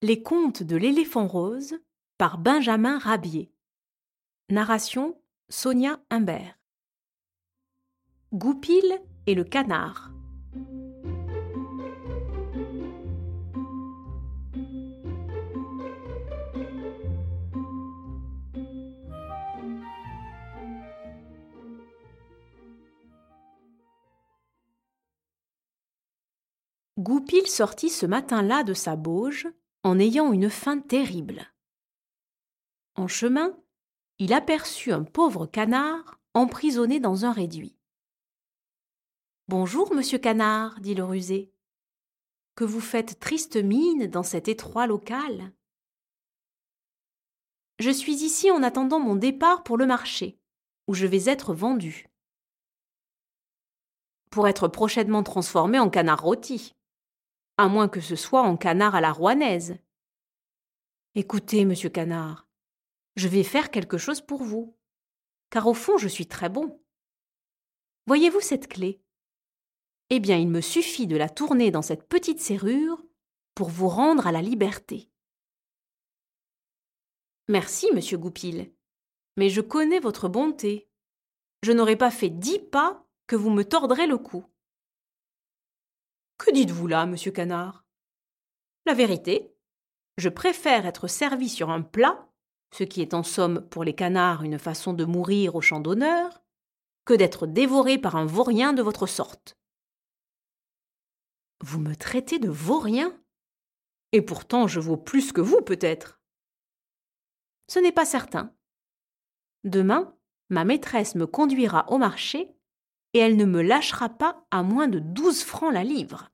Les contes de l'éléphant rose par Benjamin Rabier. Narration Sonia Humbert. Goupil et le canard. Goupil sortit ce matin-là de sa bauge en ayant une faim terrible. En chemin, il aperçut un pauvre canard emprisonné dans un réduit. Bonjour, monsieur canard, dit le rusé. Que vous faites triste mine dans cet étroit local Je suis ici en attendant mon départ pour le marché, où je vais être vendu. Pour être prochainement transformé en canard rôti à moins que ce soit en canard à la rouanaise. Écoutez, monsieur Canard, je vais faire quelque chose pour vous, car au fond je suis très bon. Voyez-vous cette clé? Eh bien, il me suffit de la tourner dans cette petite serrure pour vous rendre à la liberté. Merci, monsieur Goupil, mais je connais votre bonté. Je n'aurais pas fait dix pas que vous me tordrez le cou. Que dites-vous là, monsieur Canard? La vérité, je préfère être servi sur un plat, ce qui est en somme pour les canards une façon de mourir au champ d'honneur, que d'être dévoré par un vaurien de votre sorte. Vous me traitez de vaurien? Et pourtant je vaux plus que vous, peut-être. Ce n'est pas certain. Demain, ma maîtresse me conduira au marché et elle ne me lâchera pas à moins de douze francs la livre.